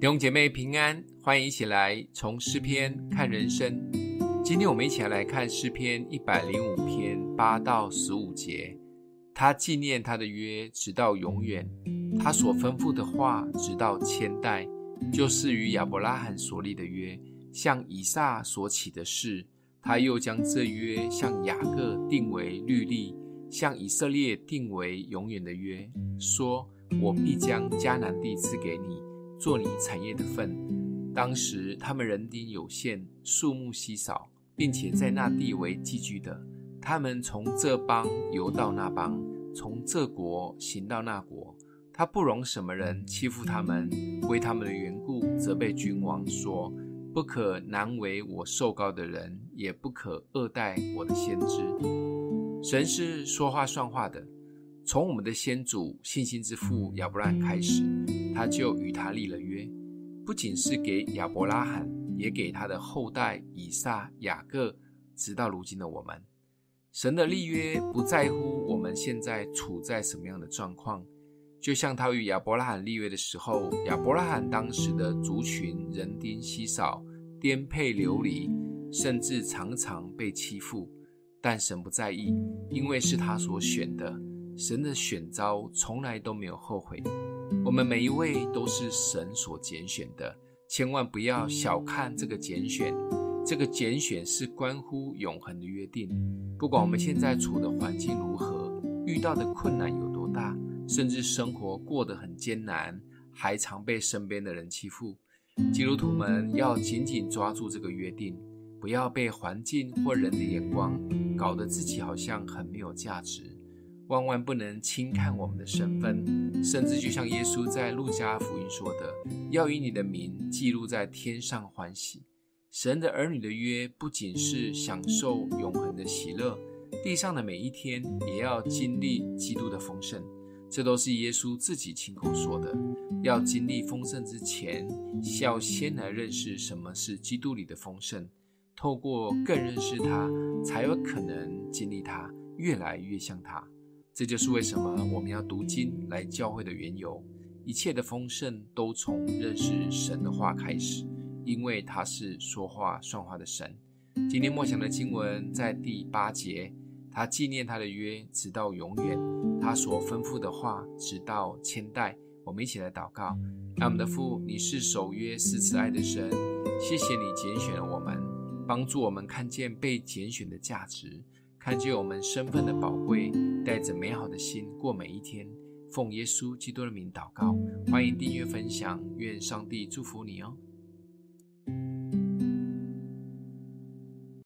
弟兄姐妹平安，欢迎一起来从诗篇看人生。今天我们一起来看诗篇一百零五篇八到十五节。他纪念他的约，直到永远；他所吩咐的话，直到千代，就是与亚伯拉罕所立的约，向以撒所起的誓。他又将这约向雅各定为律例，向以色列定为永远的约，说：“我必将迦南地赐给你。”做你产业的份。当时他们人丁有限，数目稀少，并且在那地为寄居的。他们从这邦游到那邦，从这国行到那国。他不容什么人欺负他们，为他们的缘故责备君王，说：不可难为我受膏的人，也不可恶待我的先知。神是说话算话的。从我们的先祖信心之父亚伯拉罕开始，他就与他立了约，不仅是给亚伯拉罕，也给他的后代以撒、雅各，直到如今的我们。神的立约不在乎我们现在处在什么样的状况，就像他与亚伯拉罕立约的时候，亚伯拉罕当时的族群人丁稀少，颠沛流离，甚至常常被欺负，但神不在意，因为是他所选的。神的选召从来都没有后悔，我们每一位都是神所拣选的，千万不要小看这个拣选。这个拣选是关乎永恒的约定。不管我们现在处的环境如何，遇到的困难有多大，甚至生活过得很艰难，还常被身边的人欺负，基督徒们要紧紧抓住这个约定，不要被环境或人的眼光搞得自己好像很没有价值。万万不能轻看我们的身份，甚至就像耶稣在路加福音说的：“要以你的名记录在天上欢喜。”神的儿女的约不仅是享受永恒的喜乐，地上的每一天也要经历基督的丰盛。这都是耶稣自己亲口说的。要经历丰盛之前，要先来认识什么是基督里的丰盛，透过更认识他，才有可能经历他，越来越像他。这就是为什么我们要读经来教会的缘由。一切的丰盛都从认识神的话开始，因为他是说话算话的神。今天默想的经文在第八节，他纪念他的约，直到永远；他所吩咐的话，直到千代。我们一起来祷告：爱我们的父，你是守约施慈爱的神，谢谢你拣选了我们，帮助我们看见被拣选的价值。看见我们身份的宝贵，着美好的心过每一天。奉耶稣基督的名祷告，欢迎订阅分享，愿上帝祝福你哦。